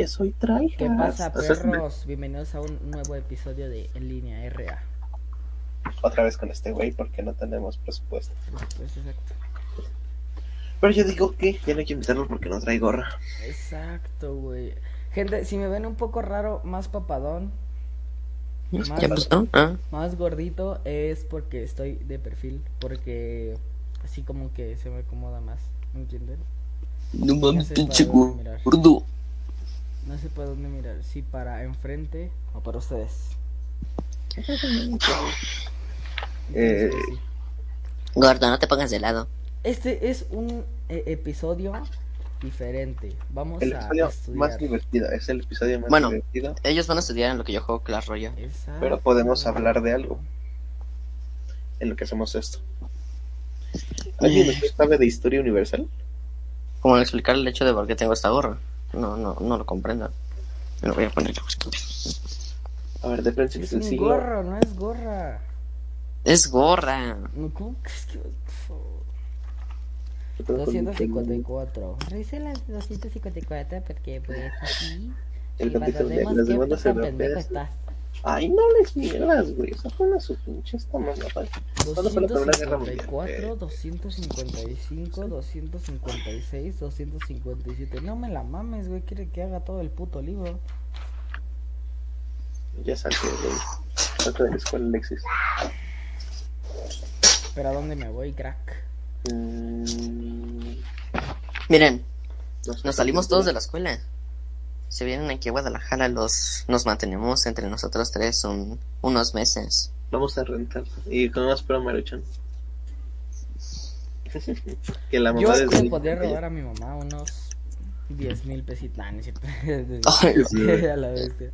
ya soy. ¿Qué pasa, perros? Bienvenidos a un nuevo episodio de En Línea RA. Otra vez con este güey porque no tenemos presupuesto. Pues exacto. Pero yo digo que ya no hay que invitarlo porque no trae gorra. Exacto, güey. Gente, si me ven un poco raro, más papadón, Más- ¿Ya empezó? Ah, más gordito, es porque estoy de perfil. Porque así como que se me acomoda más. ¿Me entienden? no mames, pinche gordo. No sé para dónde mirar. Si para enfrente o para ustedes. Eh. Gordo, no te pongas de lado. Este es un eh, episodio diferente. Vamos el a episodio estudiar. más divertido. Es el episodio más Bueno. divertido. Ellos van a estudiar en lo que yo juego Clash Royale. Exacto. Pero podemos hablar de algo. En lo que hacemos esto. ¿Alguien sabe de historia universal? Como explicar el hecho de por qué tengo esta gorra. No, no, no lo comprendo. Me lo voy a poner. A ver, de principio Es un gorro, no es gorra. Es gorra. No, ¿Cómo que es que.? por favor? 254. Revisé las 254 porque, pues, así. El y valoremos las qué tan pendejo estás. Ay, no les mielas, güey. Esa fue una su pinche esta mamada. ¿Cuándo fue la Primera Guerra Mundial? 254, 255, 256, 257. No me la mames, güey. Quiere que haga todo el puto libro. Ya saqué, güey. Salte de la escuela, Alexis. Pero ¿a dónde me voy, crack? Mm, Miren, nos salimos todos de la escuela. Se vienen aquí a Guadalajara, los, nos mantenemos entre nosotros tres un, unos meses. Vamos a rentar. Y con más para Maruchan. que la mamá Yo desde le podría robar a mi mamá unos 10 mil pesitos. A la bestia.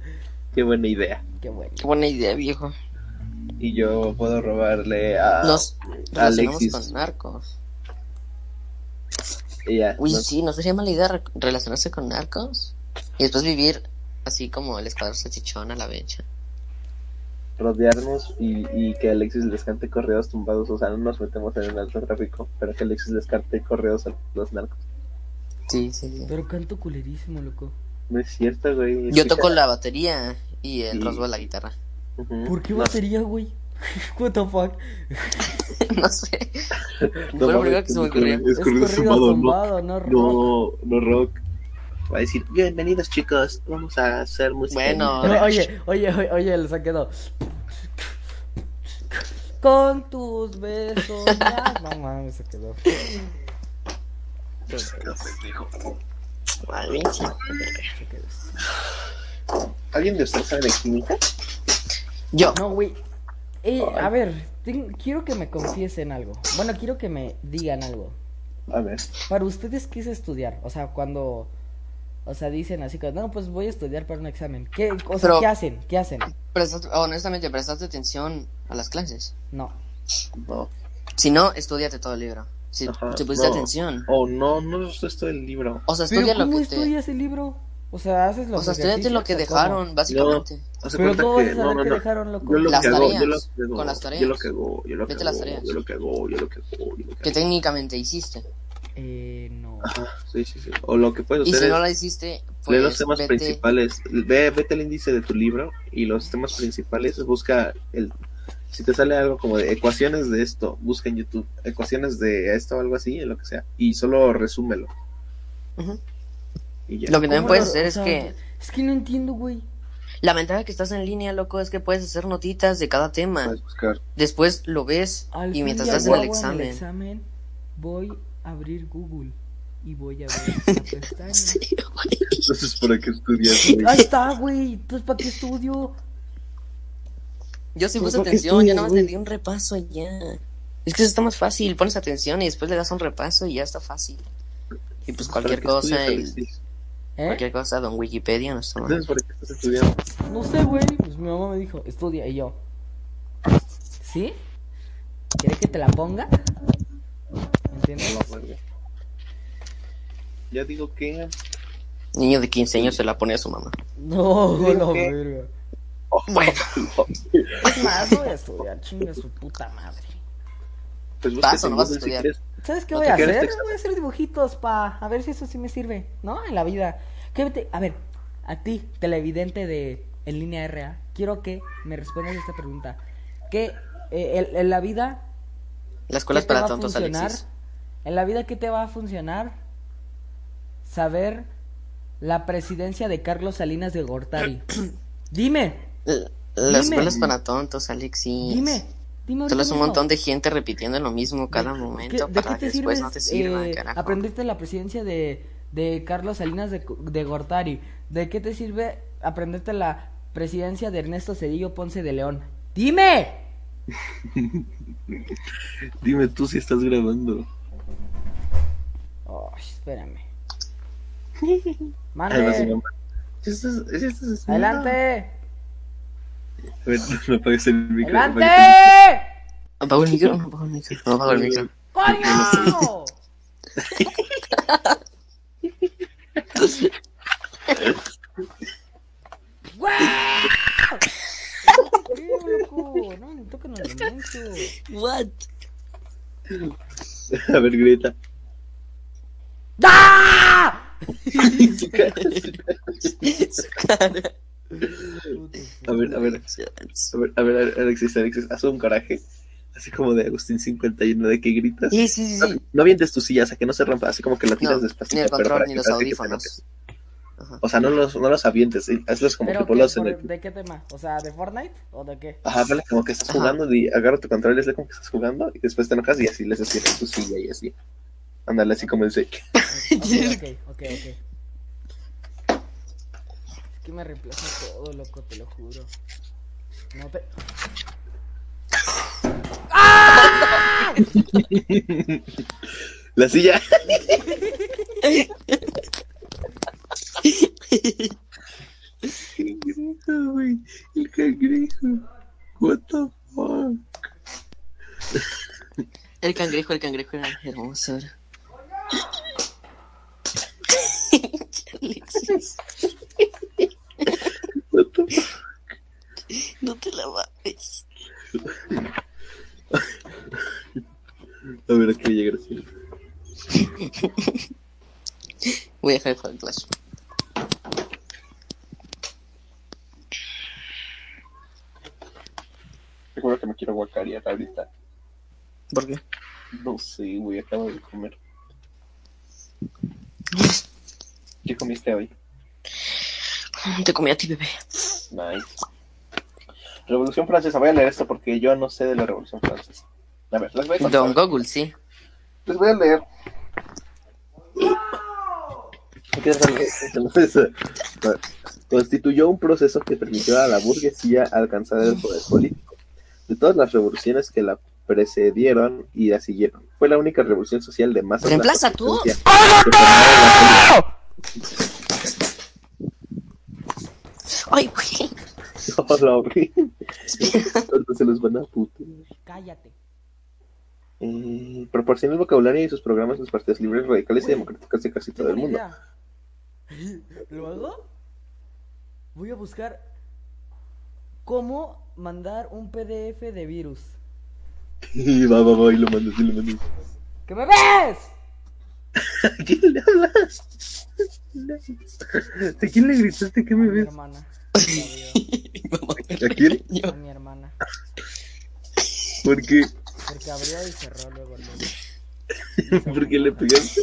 Qué buena idea. Qué bueno. qué buena idea, viejo. Y yo puedo robarle a Nos relacionamos Alexis. con narcos. Uy, ¿no? sí, no sería mala idea re- relacionarse con narcos. Y después vivir así como el escuadrón salchichón a la becha. rodearnos y, y que Alexis les cante correos tumbados. O sea, no nos metemos en el narcotráfico, pero que Alexis les cante correos a los narcos. Sí, sí, sí. Pero canto culerísimo, loco. No es cierto, güey. Yo toco la batería y el Sí. Roswell la guitarra. ¿Por qué No, batería, güey? What the fuck? no sé. no Fue lo primero que se me ocurrió. Es Es corrido tumbado, tumbado, no, rock. no, no, no rock. Va a decir, bienvenidos chicos, vamos a hacer música. Bueno, en- No, oye, oye, oye, oye, les ha quedado. Con tus besos. ya. No mames, se quedó. Se quedó. ¿Alguien de ustedes sabe de química? Yo. No, güey. Eh, a ver, ten- quiero que me confiesen algo. Bueno, quiero que me digan algo. A ver. Para ustedes, ¿qué es estudiar? O sea, cuando. O sea, dicen así como, no, pues voy a estudiar para un examen. ¿Qué, o sea, Pero- ¿qué hacen? ¿Qué hacen? Prestas- honestamente, prestaste atención a las clases. No. No. Si no, estudiate todo el libro. Si, Ajá, si pusiste no. atención. Oh, no, no es esto el libro. O sea, ¿Pero estudia lo cómo que te... estudias el libro? O sea, haces los O sea, estudiate lo que ¿o cómo? dejaron, básicamente. Pero ¿cómo vas que a no, saber no, que no. dejaron loco? Yo lo Las que hago, tareas, yo lo que hago, con las tareas. Yo lo que hago, yo lo que Vete hago, las tareas. yo lo que hago, yo lo que hago, yo lo que técnicamente hiciste. Eh, no. Ajá, sí, sí, sí. O lo que puedes Y hacer si no la hiciste, lee pues los temas vete... principales. Ve, vete el índice de tu libro y los temas principales. Busca el. Si te sale algo como de ecuaciones de esto, busca en YouTube ecuaciones de esto o algo así, en lo que sea, y solo resúmelo. Y ya. Lo que también ¿Cómo puedes hacer o es sea, que... Es que no entiendo, güey. La ventaja que estás en línea, loco, es que puedes hacer notitas de cada tema. Puedes buscar. Después lo ves Al y mientras y al estás en el examen... examen, voy a abrir Google y voy a ver la pestaña. Entonces, ¿para qué estudias? güey? Ahí está, güey. Entonces, ¿para qué estudio? Yo sí Pues, puse ¿por qué atención, ya estudias, nada más le di un repaso y ya. Es que eso está más fácil, pones atención y después le das un repaso y ya está fácil. Y pues cualquier ¿Para qué cosa, estudias, Alexis? ¿Eh? cualquier cosa, don Wikipedia no está mal. Entonces, ¿para qué estás estudiando? No sé, güey. Pues mi mamá me dijo, estudia. Y yo, ¿sí? ¿Quieres que te la ponga? Güey. Ya digo que. Niño de 15 años se la pone a su mamá. No, Digo no, que- verga. Bueno, Es más, no voy a estudiar. Chinga su puta madre. Pues busca Paso, no vas a si estudiar. ¿Sabes qué No voy a hacer? texto. Voy a hacer dibujitos pa... A ver si eso sí me sirve, ¿no? En la vida. ¿Qué te- A ver, a ti, televidente de En Línea RA, quiero que me respondas esta pregunta. ¿Qué eh, en la vida La escuela es ¿qué te para tontos, funcionar? Alexis. En la vida, ¿qué te va a funcionar? Saber la presidencia de Carlos Salinas de Gortari. Dime, La, escuela es para tontos, Alexis. dime, dime. Solo es un montón de gente repitiendo lo mismo cada ¿Qué- momento ¿De para qué te que después sirve no te sirva, eh, aprendiste la presidencia de, de Carlos Salinas de, de Gortari? ¿De qué te sirve aprenderte la presidencia de Ernesto Cedillo Ponce de León? ¡Dime! Dime tú si estás grabando. Oh, espérame. ¡Mande! ¡Adelante! A ver, no apagues el micro. ¡Adelante! Apago el micro, no apago el micro, no apago el micro. ¡Coño! ¡Guau! ¿Qué, loco? No me tocan los elementos. What? el- A ver, grita. ¡Ah! Su cara. A ver, a ver. A ver, a ver, Alexis, Alexis, haz un coraje. Así como de Agustín 51, de que gritas. Sí, sí, sí, sí. No avientes tu silla, o sea, que no se rompa, así como que la tiras No, despacito. ni el pero control, para ni los audífonos. Ajá. O sea, no los, no los avientes, hazlos como ¿Pero que qué? ponlos en ¿Por- el... ¿De qué tema? O sea, ¿de Fortnite o de qué? Ajá, vale, como que estás Ajá. jugando y agarra tu control y hazle como que estás jugando y después te enojas y así les despiertas tu silla y así. Ándale, así como el Zeke. Ok, ok, ok, ok. Que me reemplaza todo, loco, te lo juro. No te... La silla. cangrejo, güey. El cangrejo. What the fuck. El cangrejo, el cangrejo era hermoso. Alexis, What the fuck. No te la mames. A ver, aquí llega así. Voy a dejar de jugar Clash. Recuerdo que me quiero guacarear ahorita. ¿Por qué? No sé, güey, acabo de comer. ¿Qué comiste hoy? Te comí a ti, bebé. Nice. Revolución Francesa. Voy a leer esto porque yo no sé de la Revolución Francesa. A ver, les voy a contar. Don Google, sí. Les voy a leer. Constituyó un proceso que permitió a la burguesía alcanzar el poder político. De todas las revoluciones que la precedieron y la siguieron, fue la única revolución social de masa. Reemplaza tú. Ay, güey. Hola, güey. Se los van a putear. Cállate. Eh, proporciona el vocabulario y sus programas los partidos libres, radicales y democráticos de casi todo el mundo. Luego voy a buscar cómo mandar un PDF de virus. va, va, va, y lo mandas, y lo mandas. ¿Qué me ves? ¿A quién le hablas? ¿A quién le gritaste que A me mi ves? hermana. La abrió. ¿A quién? A mi hermana. ¿Por qué? Porque abrió y cerró luego. luego. ¿Por qué le pegaste?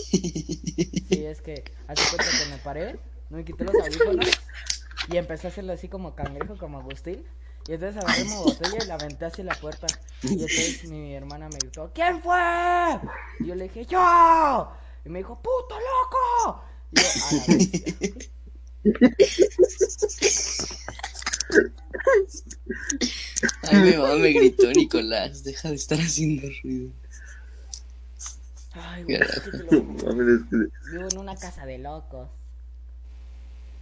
Sí, es que hace cuenta que me paré, no me quité los audífonos y empecé a hacerlo así como cangrejo, como Agustín. Y entonces agarré mi botella y la aventé hacia la puerta. Y entonces mi hermana me gritó, ¿quién fue? Y yo le dije, ¡yo! Y me dijo, ¡puto loco! Y yo, a la bestia. Ay, mi mamá me gritó, Nicolás. Deja de estar haciendo ruido. Ay, güey, es que te lo juro. Mames, es que- Vivo en una casa de locos.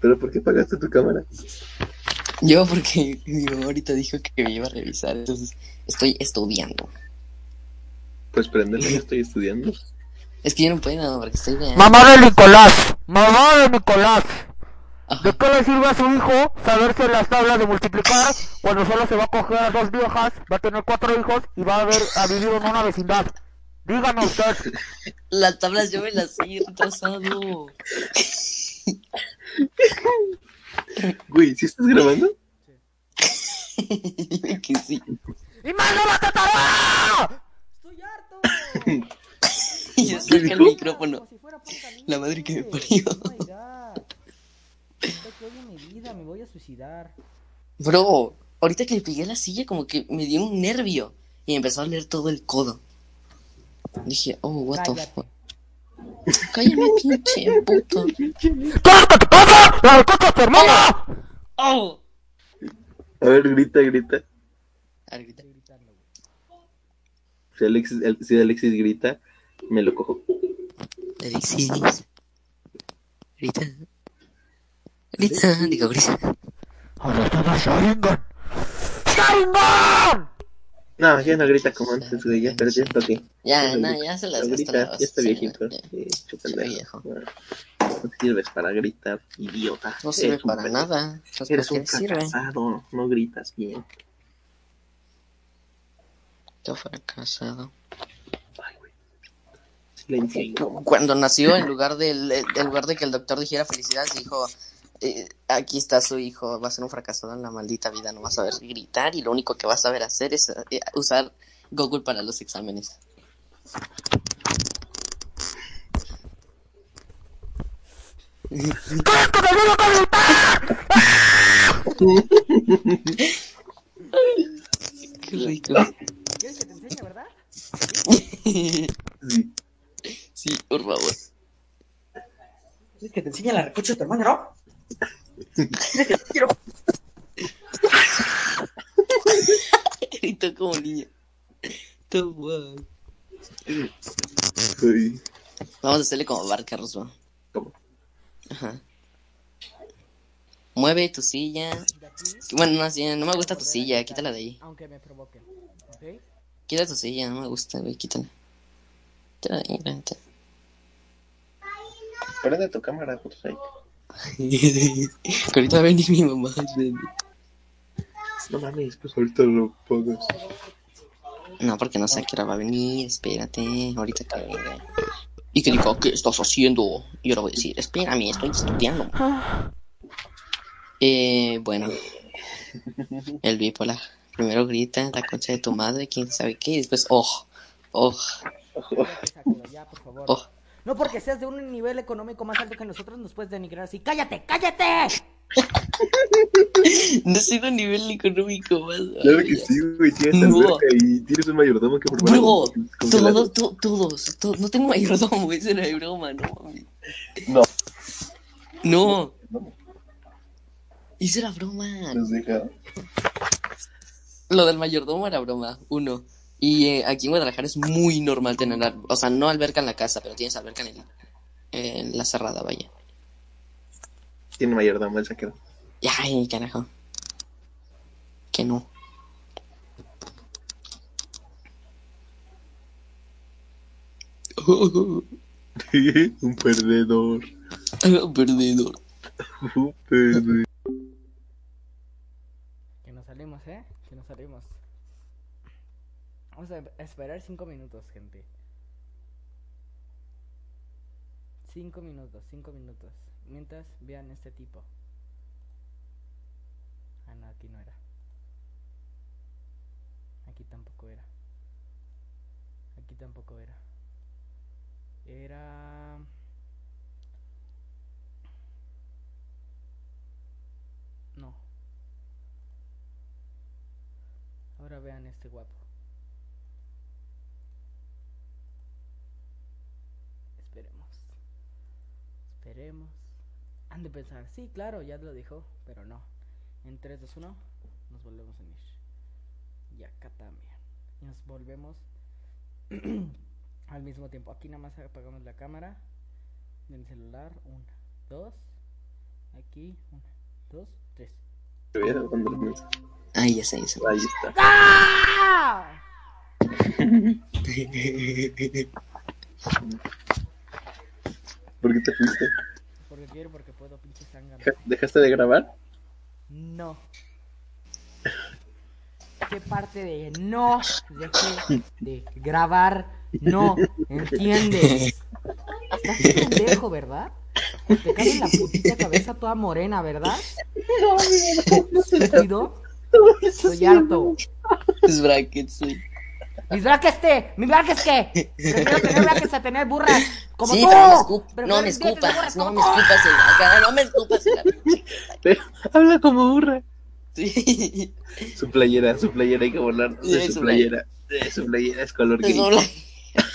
¿Pero por qué apagaste tu cámara? Yo, porque mi mamá ahorita dijo que me iba a revisar. Entonces, estoy estudiando. Pues prendela, yo estoy estudiando. Es que yo no puedo, porque estoy de. Mamá de Nicolás, mamá de Nicolás. Ajá. qué le sirve a su hijo saberse las tablas de multiplicar cuando solo se va a coger a dos viejas, va a tener cuatro hijos y va a, ver, a vivir en una vecindad? Dígame usted. Las tablas yo me las he retrasado. Güey, ¿sí estás grabando? Dime que sí. ¡Y mano la tatará! ¡Estoy harto! Y yo ¿Qué saca el micrófono. La madre que me parió. Oh mi vida, me voy a suicidar. Bro, ahorita que le pegué a la silla, como que me dio un nervio. Y me empezó a leer todo el codo. Dije, oh, what the fuck. Cállame, pinche puto. ¡Córtate, casa! ¡La escuchas tu hermana! Oh. A ver, grita, grita. A ver, grita. Alexis, si Alexis grita, me lo cojo. Alexis. Grita. Grita, digo, grita. ¡Ahora está Sharingan! ¡Sharingan! No, ya no grita como antes, güey. Ya perdió esto aquí. Ya, no, ya se las grita, la ya está viejito. ya. Sí, chu Sí, pendejo. viejo. No sirves para gritar, idiota. No sirve Eres un para pendejo. nada. ¿Sabes Eres un fracasado, no gritas bien. Yo fracasado. Cuando nació, en lugar, del, en lugar de que el doctor dijera felicidades, dijo, eh, aquí está su hijo, va a ser un fracasado en la maldita vida, no vas a ver gritar y lo único que vas a ver hacer es eh, usar Google para los exámenes. Qué rico. ¿Quieres que te enseñe, verdad? Sí. Sí, por favor. ¿Quieres que te enseñe la recocha de tu hermano, no? ¿Quieres que te quiero? Grito como niña. Todo guay. Ay, Vamos a hacerle como Bart Carlos, ¿no? ¿Cómo? Ajá. Mueve tu silla. Bueno, no, sí, no me gusta tu silla, quítala de ahí. aunque me provoquen. ¿Ok? Quita tu silla, no me gusta, güey, quítala. Quítala de ahí. Prende tu cámara, ahí. Que ahorita va a venir mi mamá. No mames, pues ahorita lo pagas. No, porque no sé a qué hora va a venir, espérate, ahorita que venga. Y que diga, ¿qué estás haciendo? Y ahora voy a decir, espérame, estoy estudiando. Eh, bueno. El bipolar. Primero grita la concha de tu madre, quién sabe qué, y después, oh, oh, por oh. No porque seas de un nivel económico más alto que nosotros nos puedes denigrar así. ¡Cállate, cállate! No soy de nivel económico más. Claro que sí, güey. Tienes No. y tienes un mayordomo que prepara Bro, con- congelador. todo, to- todos, to- no tengo mayordomo, eso era de broma, no mames. No. No, eso era broma. Nos deja. Lo del mayordomo era broma, uno. Y eh, aquí en Guadalajara es muy normal tener, o sea, no alberca en la casa, pero tienes alberca en, el, en la cerrada, vaya. Tiene mayordomo el saquero. Ay, carajo. Que no. un perdedor. Perdedor. Un perdedor. Que nos salimos, ¿eh? Que nos salimos. Vamos a esperar cinco minutos, gente. Cinco minutos, cinco minutos. Mientras vean este tipo. Ah, no, aquí no era. Aquí tampoco era. Aquí tampoco era. Era... No. Ahora vean este guapo. Esperemos. Esperemos. Han de pensar, sí, claro, ya lo dijo, pero no. En 3, 2, 1, nos volvemos a unir. Y acá también. Y nos volvemos al mismo tiempo. Aquí nada más apagamos la cámara del celular. 1, 2. Aquí, 1, 2, 3. Mira, cuando lo ves. Ay, ya sé, ya sé. Ahí está. ¡Ah! ¿Por qué te fuiste? Porque quiero, porque puedo, pinche sangre. Deja- ¿Dejaste de grabar? No. ¿Qué parte de no dejé de grabar no entiendes? Estás pendejo, ¿verdad? Te cae en la putita cabeza toda morena, ¿verdad? ¿Estúpido? Estoy harto. Es brackets, sí. ¿Mis brackets qué? ¿Mis brackets qué? Prefiero tener brackets a tener burras. Como sí, tú. me, escup- Prefiero no me escupas, no como me escupas en la cara, no me escupas en la Pero habla como burra. Sí. Su playera, su playera hay que volar de su su playera. De su playera es color gay.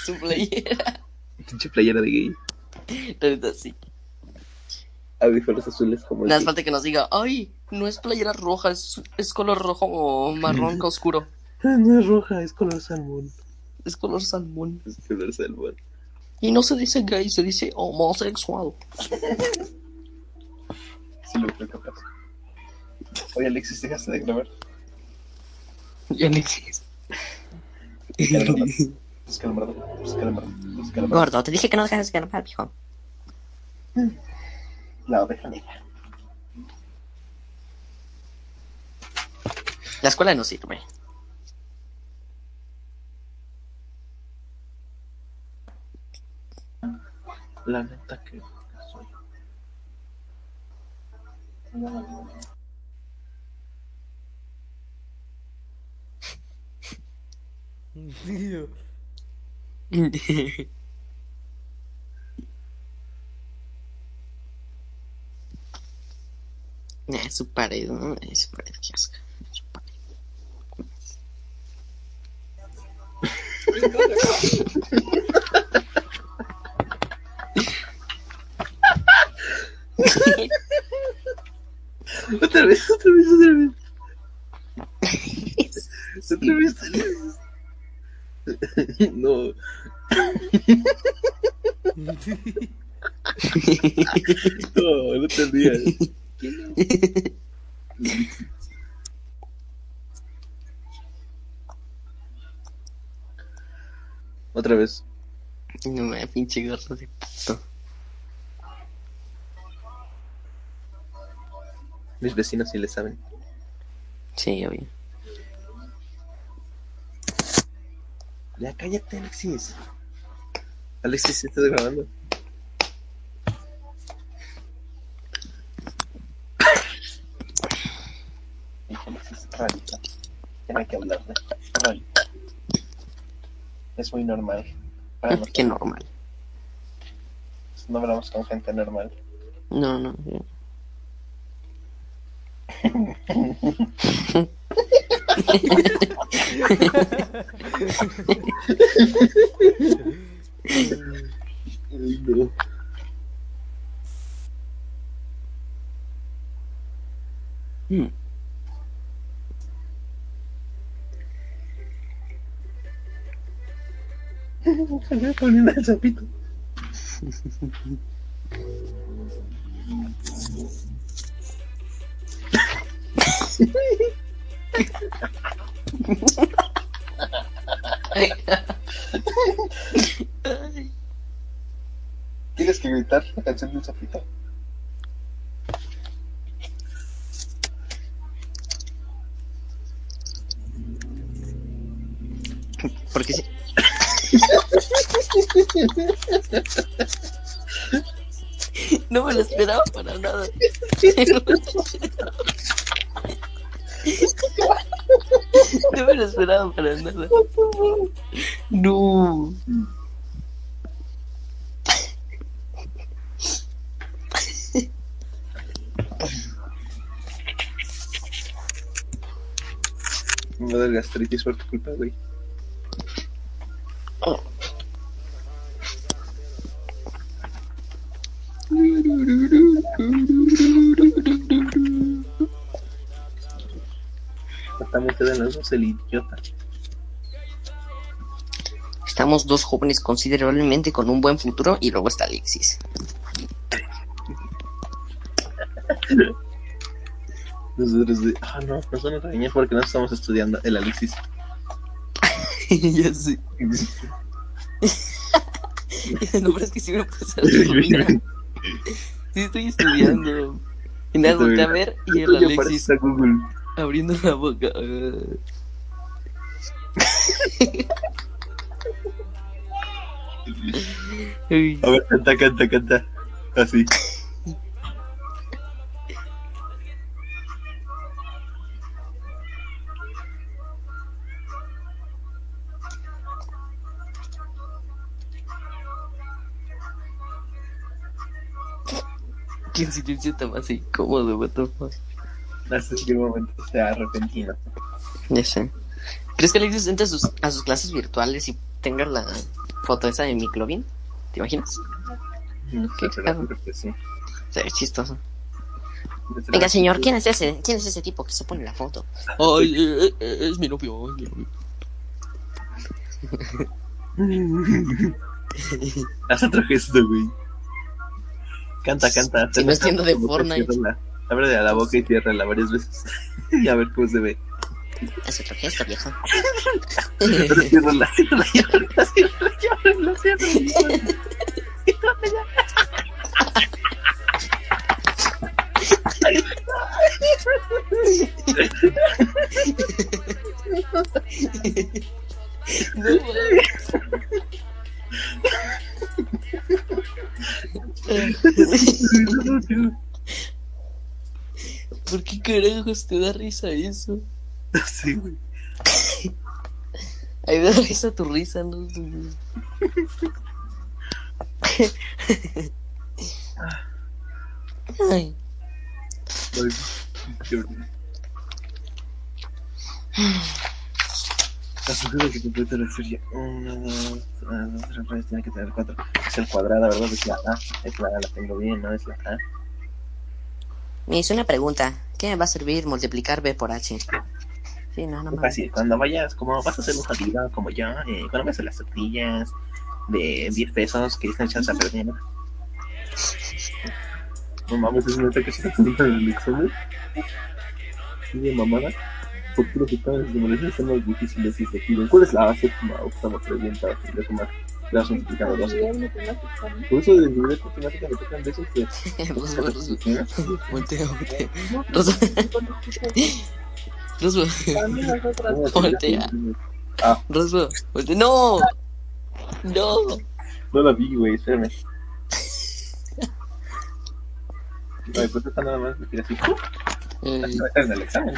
Su playera. Pinche playera de gay. Neta, sí. Audífonos azules como el Nada más falta que nos diga, ay, no es playera roja, es, es color rojo o marrón que oscuro. No es roja, es color salmón. Es color salmón. Es color salmón. Y no se dice gay, se dice homosexual. Sí, lo creo capaz. Oye, Alexis, ¿dejaste de grabar? Ya no existe. Busca el mardo, busca el mardo, busca el mardo. Gordo, te dije que no dejas de grabar, viejo. La oveja negra. La escuela no sirve. La neta que soy. Nah, su pared, ¿no? Es su pared, qué asco. Su pared. Otra vez, otra vez, otra vez. Otra vez, otra vez. No. No, no te rías. Otra vez. No me pinche gordo de puto. Mis vecinos sí le saben. Sí, obvio. Ya cállate, Alexis. Alexis, ¿sí estás grabando? Alexis, es rarita. Ya no hay que hablar rarita. Es muy normal. Para Qué normal. No hablamos con gente normal. No, no. no. Mm. Me poniendo el sapito. ¿Tienes que gritar la canción del sapito? Porque sí. No me lo esperaba para nada. No me lo esperaba para nada. No. Me gastritis por culpa, güey. El idiota. Estamos dos jóvenes considerablemente con un buen futuro y luego está Alexis. Nosotros de, ah, no, van a regañar porque no estamos estudiando el Alexis. ya sé. No, pero es que sí me puse. Sí estoy estudiando. Y nada, a ver y el Alexis abriendo la boca. A ver, canta, canta, canta. Así. ¿Quién silencio está más incómodo, what the fuck? Así que momento sea repentino. Ya sé. ¿Crees que Alexis entre a sus, a sus clases virtuales y tenga la foto esa de Miclovin? ¿Te imaginas? No Qué creo que sí. Sería chistoso. Venga, señor, ¿quién es ese? ¿Quién es ese tipo que se pone la foto? Ay, eh, eh, es mi novio, es mi novio. Haz otro gesto, güey. Canta, canta. Si no entiendo de Fortnite. Ábrele a la boca y ciérrala varias veces. y a ver cómo se ve. Es otro gesto, viejo. ¿Por qué carajos te da risa eso? Sí, güey. Ay, me risa tu risa, ¿no? Ay. La sujeto que completa la serie. Una, dos, ah, dos, tres, tres, tiene que tener cuatro. Es el cuadrada, ¿verdad? Es la A. Es la A, la tengo bien, ¿no? Es la A. me hizo una pregunta. ¿Qué me va a servir multiplicar B por H? Sí, no, no mames. fácil. Cuando vayas, como vas a hacer un jodido como yo, eh, cuando vayas a las tortillas de 10 pesos que están echadas a perder. No mames, es neta que se preguntan en el examen. Sí, de mamada. ¿Por qué los exámenes de molestia son más difíciles y se piden? ¿Cuál es la séptima octava pregunta? De sumar. Le vas multiplicando dos. Por eso de nivel de matemática me tocan veces que. Rosa, Rosa, voltea, voltea. Ah, Rosa, voltea. ¡No! ¡No! no la vi, güey, espérame. Ay, pues esta nada más me tira así. Eh, En el examen.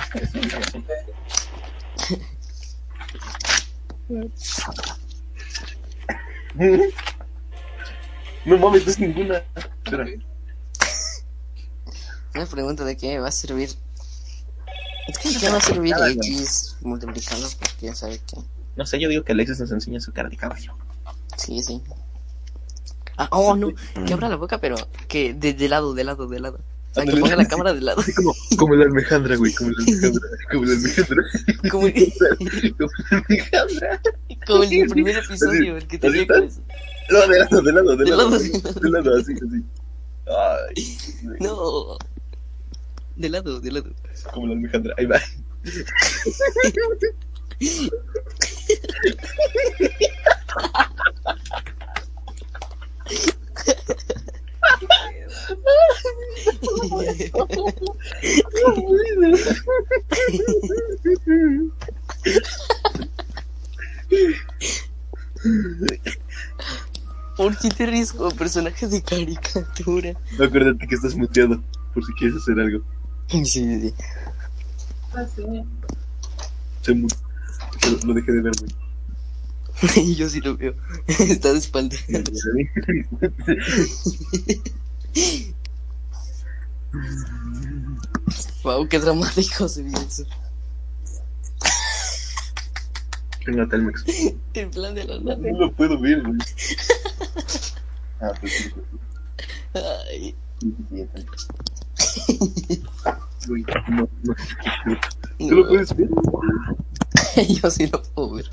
No mames, no es ninguna. Espera. Una pregunta de qué me va a servir. Es que ¿de qué va a servir. X multiplicando? Porque ya sabe que. No sé, yo digo que Alexis nos enseña su cara de caballo. Sí, sí. Ah, oh, no. Que abra la boca, pero que de, de lado, de lado, de lado. O sea, que Ándale. ponga la cámara de lado. Como, como la almejandra, güey, como la almejandra. Como la almejandra. Como, Como la almejandra. como en el primer episodio, el que tenía con está. No, de lado, de lado, de De lado. lado. De lado, así, así. Ay, No. De lado, de lado. como la almejandra. Ahí va. ¿Por qué te ríes como personaje de caricatura? No, acuérdate que estás muteado. Por si quieres hacer algo. Sí, sí, sí. Se mu- Lo, lo dejé de ver, güey. Y yo sí lo veo. Está de espalda. Wow, qué dramático se ve eso. Venga, Telmex. En plan de la nada. No lo puedo ver, güey. Ah, pues sí, pues sí. Ay, Sí, sí, sí, no, no. ¿Tú lo puedes ver? Yo sí lo puedo ver.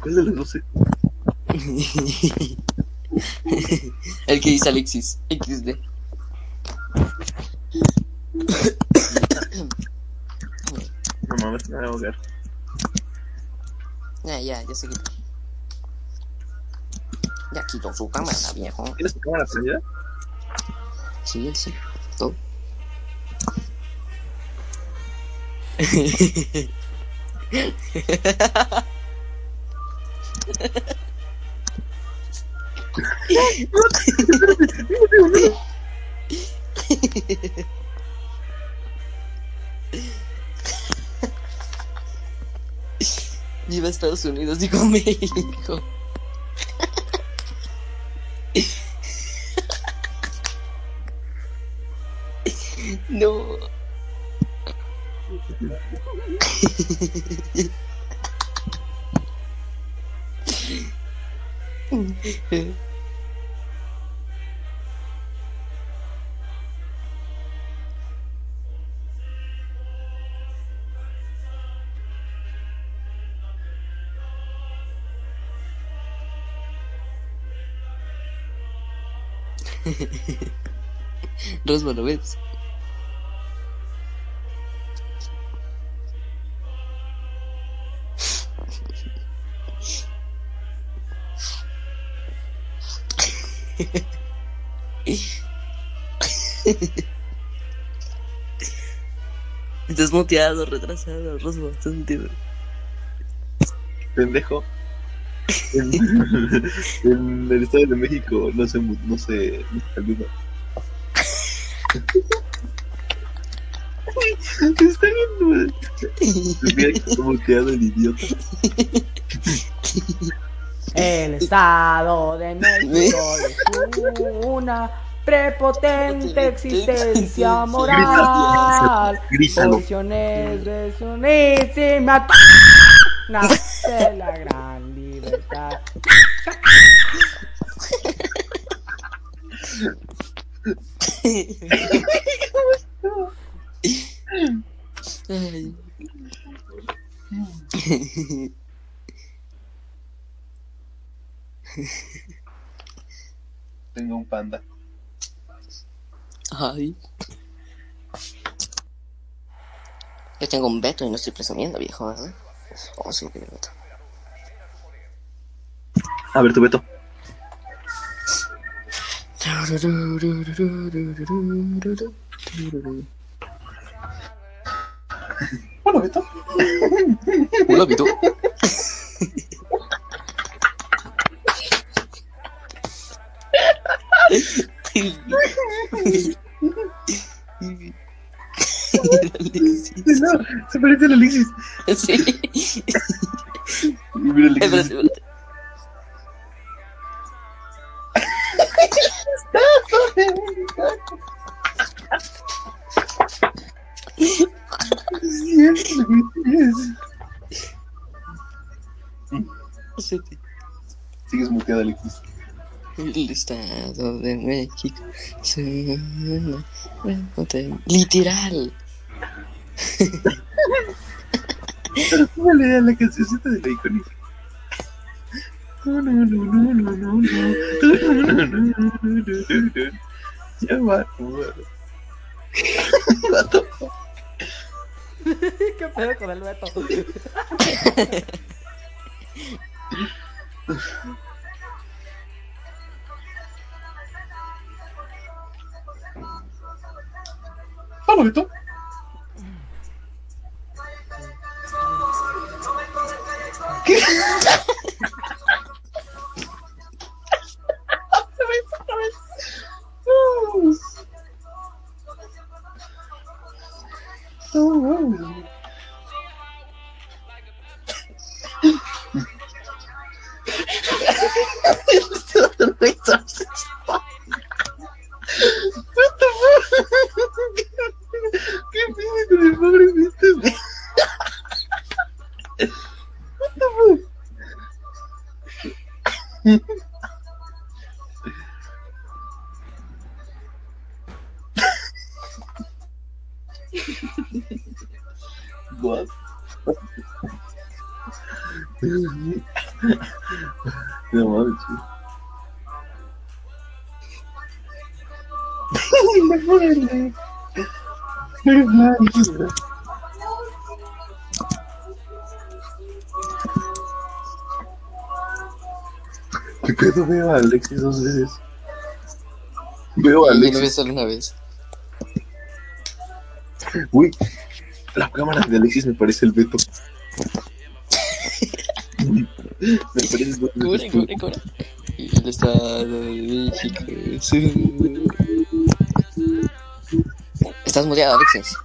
¿Cuál de los 12? El que dice Alexis. XD. No mames, me voy a ahogar. Ya, ya, ya se quitó. Ya quitó su cámara, viejo. ¿Tienes tu cámara prendida? Sí. Viva Estados Unidos, digo México. Rosma, ¿lo ves? Estás muteado, retrasado, Rosma, estás muteado. Pendejo. En, en el Estado de México no se, mu- no se, no se saluda. Está bien. Se mira que está muteado el idiota. El Estado de México es una prepotente existencia moral. Porciones de su unísima nace la gran libertad. Tengo un panda. Ay. Yo tengo un veto y no estoy presumiendo, viejo, ¿verdad? Oh, sí, que veto. A ver, tu Beto. Beto. Hola, Vito. No, se parece a Alexis. Sí. Y mira, Alexis. El Estado de México. Literal. Pero la cancioncita de la icónica. No, no, no, no, no, no, no. No, no, no, no, no, no, no. Ya va. Vato. ¿Qué pedo con el Beto? Hola, Beto. ¿Qué a Alexis dos veces? Veo a Alexis. solo una vez. Uy, la cámara de Alexis me parece el Beto. me parece veces tú. cura, cura. Y el Estado de México suena- Estás muteado, Alexis.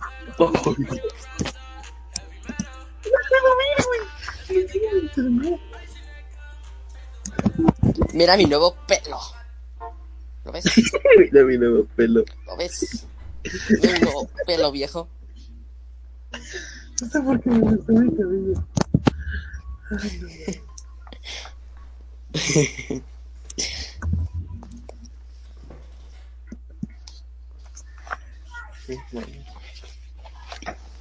Mira mi nuevo pelo. ¿Lo ves? Mira mi nuevo pelo. ¿Lo ves? Mi nuevo pelo viejo. No sé por qué me gustó mi cabello. Sí, bueno.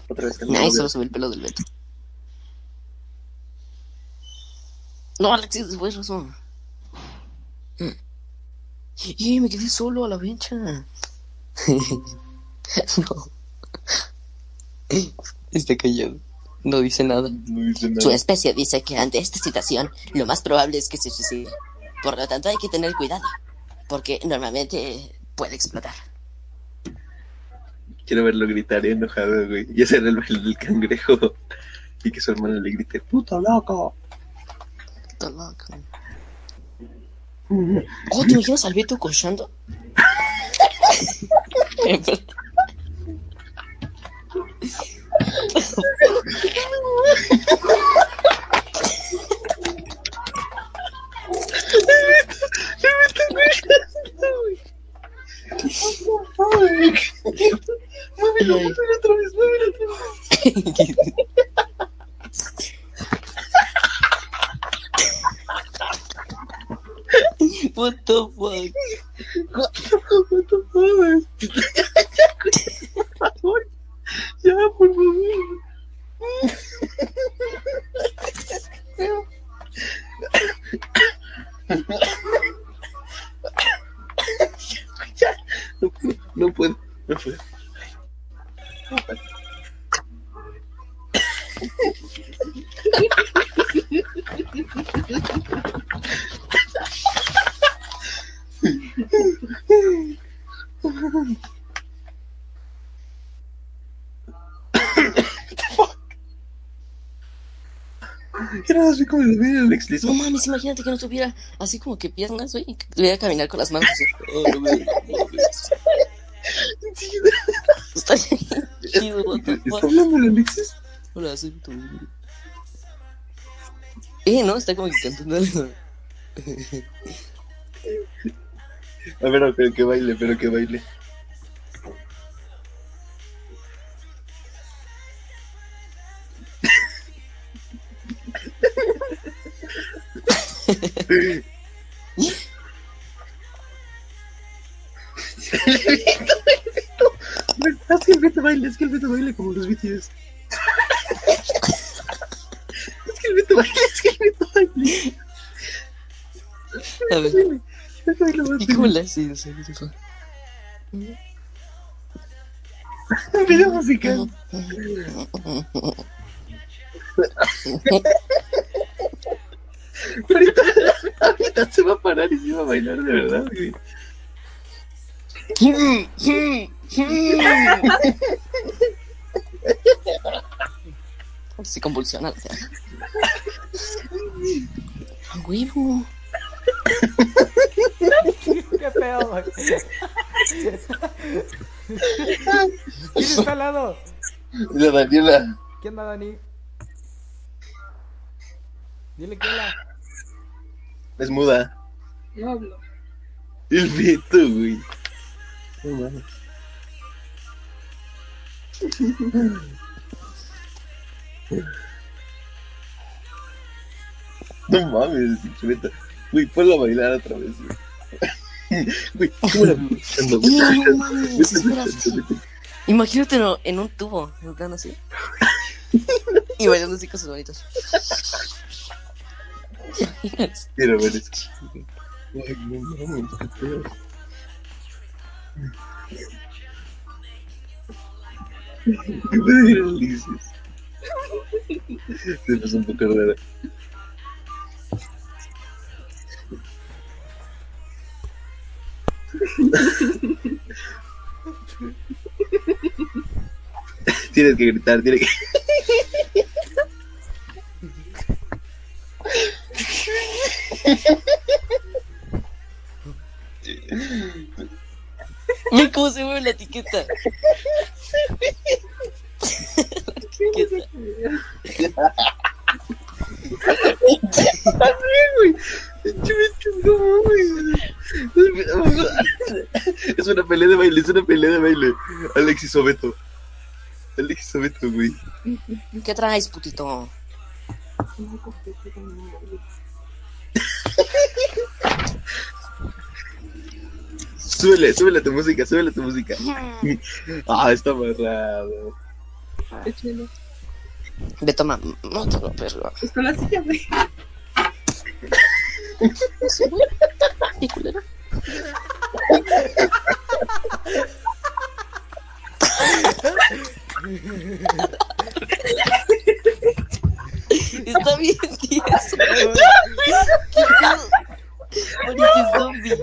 Otra vez Ay, solo se ve el pelo del Beto. No, Alexis, después razón. Y me quedé solo a la vencha. no. Está callado. No dice nada. No dice Su especie dice que ante esta situación lo más probable es que se suicide. Por lo tanto hay que tener cuidado, porque normalmente puede explotar. Quiero verlo gritar enojado, güey. Y hacer el baile del cangrejo. Y que su hermano le grite, puto loco. Está loco. Oh, ¿te imaginas al Beto cochando? Muévelo, muévelo otra vez, muévelo otra vez. What the fuck? What the fuck? Por favor. Ya, por favor. Ya, no puedo, no puedo, no puedo. Era así como el video de Alex Liz. No mames, imagínate que no tuviera así como que piernas, güey, y que tuviera que caminar con las manos así. Oh, güey. Está chido, ¿Está hablando el Alexis? Hola, soy tu. Eh, no, está como que cantando algo. A ver, pero que baile, pero que baile. Es que el Beto baile, es que el Beto baile como los BTS. Es que el Beto baile, es que el Beto baile. A ver, Más ¿y cómo le haces? Video musical. Ahorita, ahorita se va a parar y se va a bailar de verdad, güey. Se convulsiona. O sea. A huevo. ¿Qué pedo, güey? ¿Quién está al lado? La Daniela. ¿Quién da, Dani? Dile que hola. Es muda. No hablo. El Beto, güey. No mames. No mames, Beto. Güey, ponlo a bailar otra vez, güey. Imagínatelo en un tubo, en plan así. Y bailando así con sus manitos. Quiero ver. Tienes que gritar, tienes que. Mira cómo se mueve la etiqueta. La etiqueta. Es una pelea de baile, es una pelea de baile. Alexis Obeto. Le hizo Beto, güey. ¿Qué traes, putito? Súbele, súbele tu música, súbele tu música. Ah, está amarrado. Ve, toma. No te lo perro. Es con la silla, güey. Sí, güey. Y culero. Está bien tieso. ¿Qué? Parece zombie.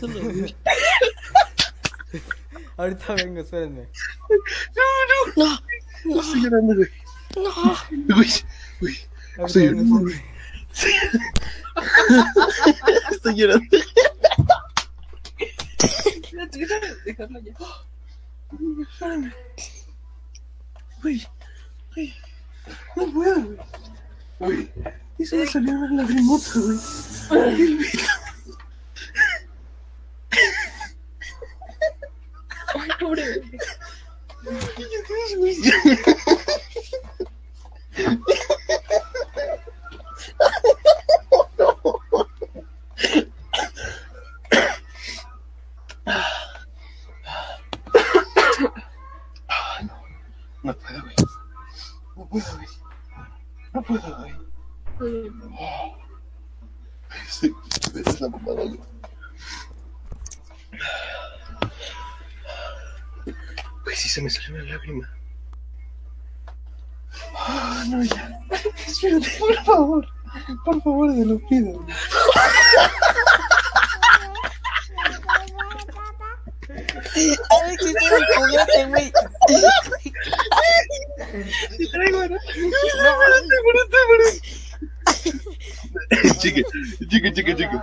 La. Ahorita vengo, espérenme. No, Estoy llorando, güey. no. Uy, uy. Ahorita Estoy llorando, güey. Estoy llorando. Dejarlo ya. Uy, uy. No puedo, güey. Uy. Y se me salió una lagrimota, güey. Ay, pobre bebé. No puedo, güey. No puedo, güey. No puedo, güey. Ay, Sí, esa es la mamada, güey. Güey, sí se me salió una lágrima. Ah, no, ya. Espérate, por favor. Por favor, te lo pido. güey. Alex, esto es el juguete, güey. Te traigo, ¿no? Chique, chique, chique, chique.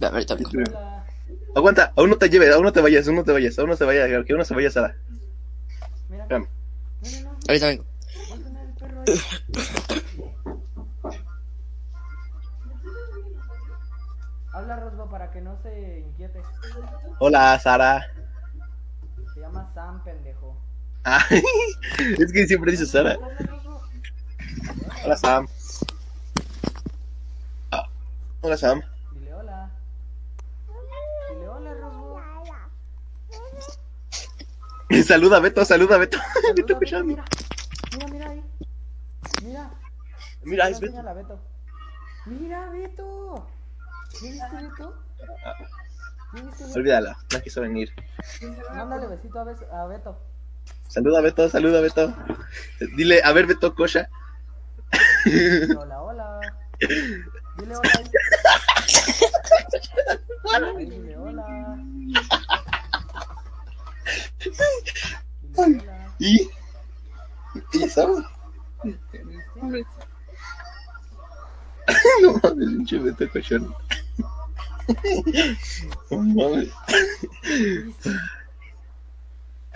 Ve, ahorita vengo. Hola. Aguanta, aún no te lleves, aún no te vayas, aún no te vayas, aún no se vaya, que aún no se vaya Sara. Mira. Espérame. No, no, no. Ahorita vengo. Va a sonar el perro ahí. Habla Rosbo para que no se inquiete. Hola, Sara. Se llama Sam, pendejo. Ah, es que siempre dice Sara. Hola, Sam. Ah, Hola, Sam. Dile hola. Dile hola, Rosbo. Saluda a Beto, saluda a Beto. Saluda, Beto Beto, escuchando. mira. Mira, mira ahí. Mira. Mira, es Beto. Beto. Mira, Beto. ¿Ya viste, Beto? ¿Ya viste, Beto? Olvídala, no quiso venir. Mándale besito a, Bes- a Beto. Saluda a Beto, saluda a Beto. Dile, a ver, Beto, cocha. Hola, hola. Dile hola. Ahí, Dile hola. Dile hola. ¿Y? No mames, pinche Beto cochón. No mames.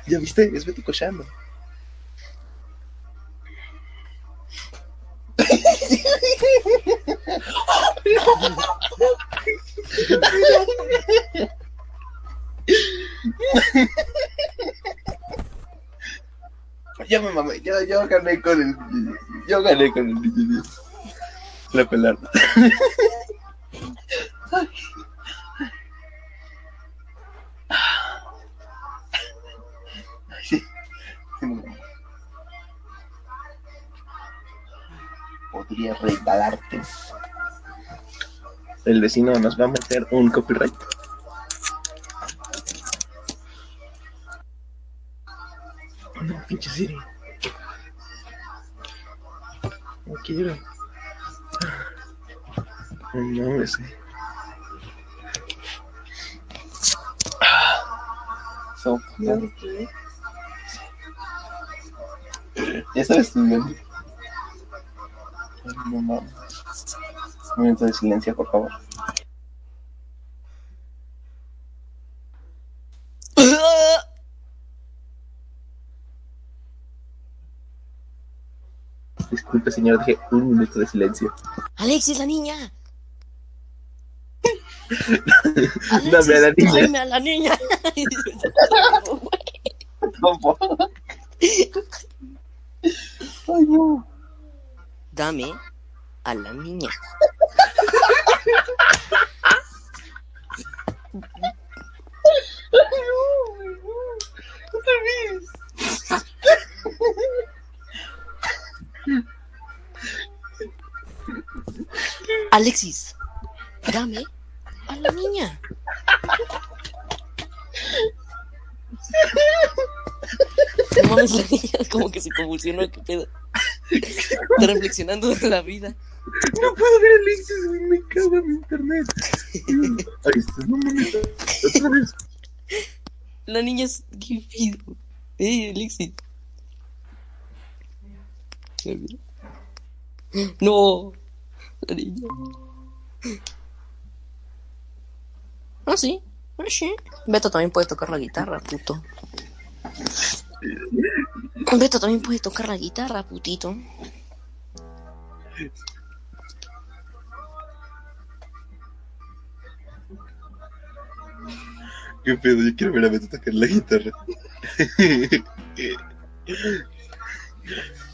¿Ya viste? Es Beto cochando. Ya me mamé, yo, yo gané con el. Yo gané con el. La pelar. Sí. Podría regalarte. El vecino nos va a meter un copyright. No, pinche Siri. No quiero. No mames. So, ya ya estaba estudiando. No mames. Un momento de silencio, por favor. Disculpe, señor, dije un minuto de silencio. Alexis, la niña. Dame a la niña. tráeme a la niña. Ay, no. Dame a la niña. Alexis, dame a la niña. No mames, la niña como que se convulsionó, qué pedo. Está reflexionando de la vida. No puedo ver Alexis, güey, me cago en mi internet. Ahí está, no mames. Otra vez. La niña es. ¿Qué pido? ¡Eh, Alexis! No, la niña. Ah, sí. Ah, sí. Beto también puede tocar la guitarra, puto. Beto también puede tocar la guitarra, putito. ¿Qué pedo? Yo quiero ver a Beto tocar la guitarra.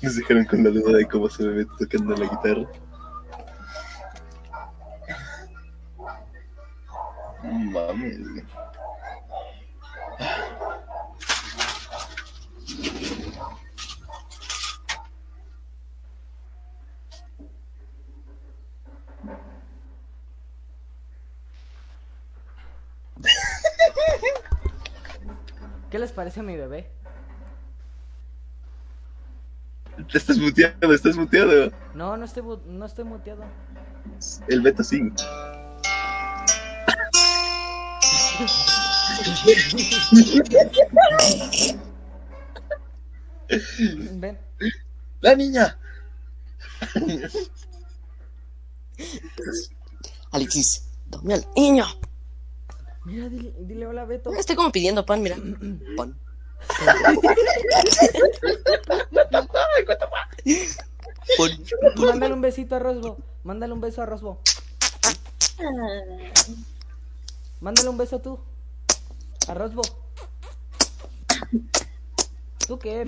Nos dejaron con la duda de cómo se ve Beto tocando la guitarra. Mames, güey. ¿Qué les parece a mi bebé? Te estás muteado, estás muteado. No, no estoy, no estoy muteado. El Beto sí. Ven. ¡La niña! Alexis, dame al niño. Mira, dile, dile hola, Beto. Estoy como pidiendo pan, mira. Pan. Pan. Mándale un besito a Rosbo. Mándale un beso a Rosbo. Mándale un beso tú. A Rosbo. ¿Tú qué?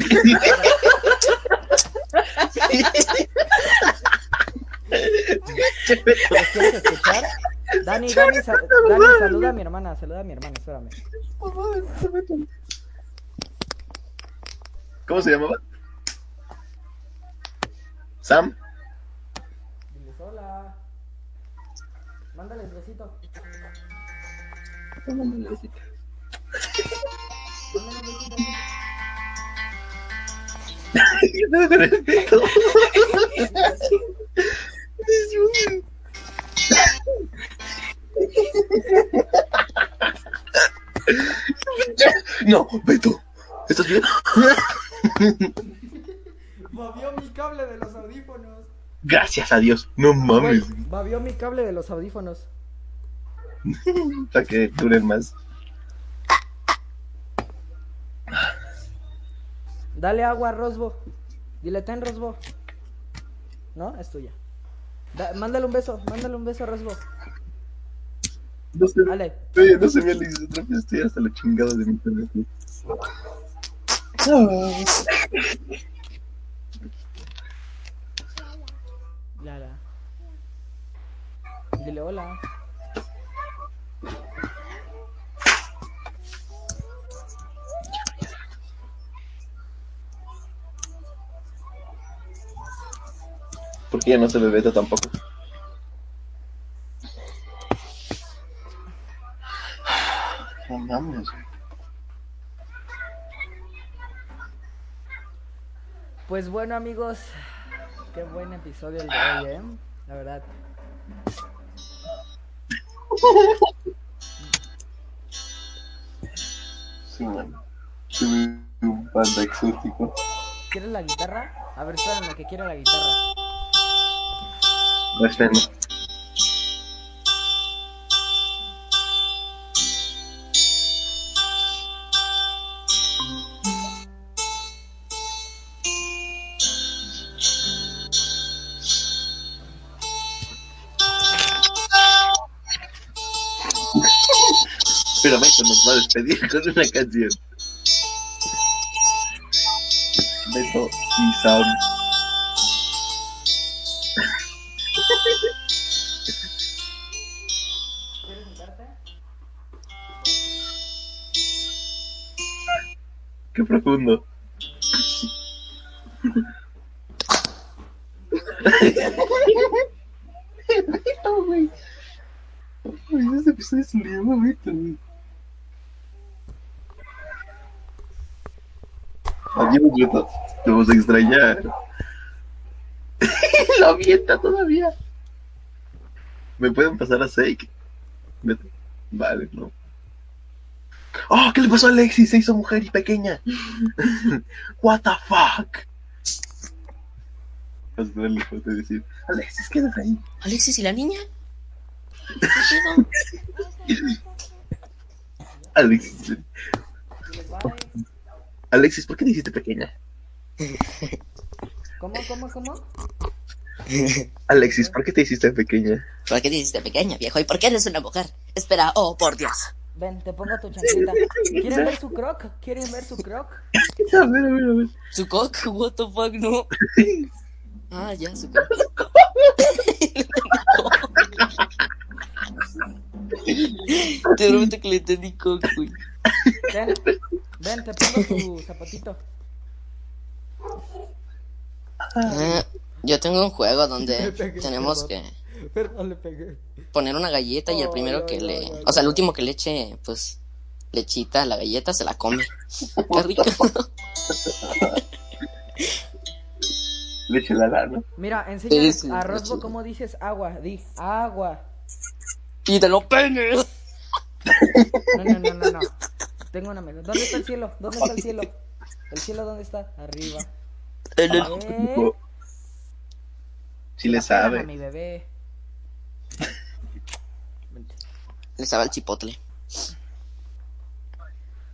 ¿Los quieres escuchar? Dani, Dani, sa- Dani, saluda a mi hermana, saluda a mi hermana, espérame. ¿Cómo se llamaba? ¿Sam? Diles hola. Mándale un besito. No, Beto. No, Beto. ¿Estás bien? Babió mi cable de los audífonos. Gracias a Dios. No mames. babió mi cable de los audífonos. Para que duren más. Dale agua a Rosbo. Dile, ten Rosbo. ¿No? Es tuya. Da- mándale un beso, mándale un beso a Rosbo. No sé, Dale. oye, no se me vez estoy hasta la chingada de mi internet. Lara. Dile hola. Porque ya no se ve tampoco. No mames. Pues bueno, amigos. Qué buen episodio el de hoy, ¿eh? La verdad. Sí, man. Ve un panda exótico. ¿Quieres la guitarra? A ver, espérame, que quiero la guitarra. Pero Michael nos va a despedir con una canción. Beto y Sam. Profundo. Güey. Este episodio se le llama Beto, güey. Adiós, Beto. Te vamos a extrañar. Lo avienta todavía. ¿Me pueden pasar a Sake? Beto. Vale, no. ¡Oh! ¿Qué le pasó a Alexis? Se hizo mujer y pequeña. What the fuck? Vas a y decir, Alexis, quédate ahí. Alexis y la niña. ¿Qué? Alexis. Alexis, ¿por qué te hiciste pequeña? ¿Cómo, cómo, cómo? Alexis, ¿por qué te hiciste pequeña? ¿Por qué dices de pequeña, viejo? ¿Y por qué eres una mujer? Espera, oh, por Dios. Ven, te pongo tu chancleta. ¿Quieren ver su croc? ¿Quieren ver su croc? A ver, a ver, a ver. ¿Su cock? What the fuck, no. Ah, ya, su cock. Te prometo que le entendí cock, güey. Ven, ven, te pongo tu zapatito. Ah, yo tengo un juego donde tenemos que perdón. Le pegué. poner una galleta y el primero ay, que le... O sea, el último que le eche, pues, lechita a la galleta se la come. Qué rico. Leche la lana. Mira, enséñale Sí, sí, a Rosbo cómo dices agua. Di, agua. Y te lo pene. No, no, no, no, no. Tengo una mejor. ¿Dónde está el cielo? ¿Dónde está el cielo? ¿El cielo dónde está? Arriba. En el- ¿Eh? Sí le pegan a sabe. mi bebé. Le sabe al chipotle.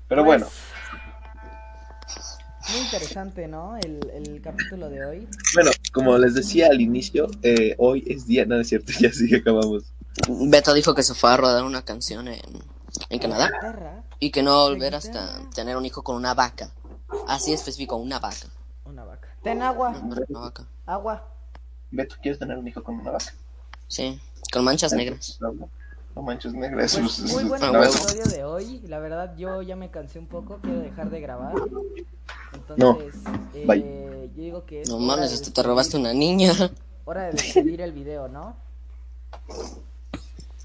Pero Pues, bueno, Muy interesante, ¿no? El, el capítulo de hoy. bueno, como les decía al inicio, eh, hoy es día, no es cierto, ya sí que acabamos. Beto dijo que se fue a rodar una canción en, en Canadá Guitarra, y que no va a volver hasta tener un hijo con una vaca. Así específico, una vaca. una vaca. Ten agua, Una vaca. agua. Beto, ¿quieres tener un hijo con una vaca? Sí, con manchas negras. No, no, no manches negras. Pues, Pues, muy buen Ah, no, huevo. episodio de hoy. La verdad, yo ya me cansé un poco. Quiero dejar de grabar. No. Entonces, eh, Bye. yo digo que es. No mames, hasta te robaste una niña. Hora de despedir el video, ¿no?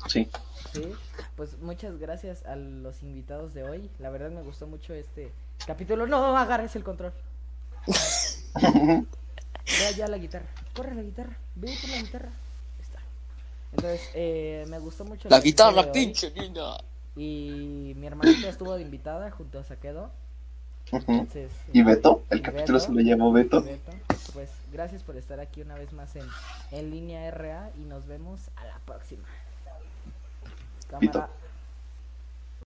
Sí. Sí. Pues muchas gracias a los invitados de hoy. La verdad me gustó mucho este capítulo. No agarres el control. Ya, ya la guitarra. Corre la guitarra. Ve por la guitarra. Entonces, eh, me gustó mucho. La guitarra, pinche niña. Y mi hermanita estuvo de invitada junto a Saquedo. Entonces, ¿Y Beto? El y capítulo Beto, se le llamó Beto. Pues gracias por estar aquí una vez más en, en línea RA y nos vemos a la próxima. Cámara.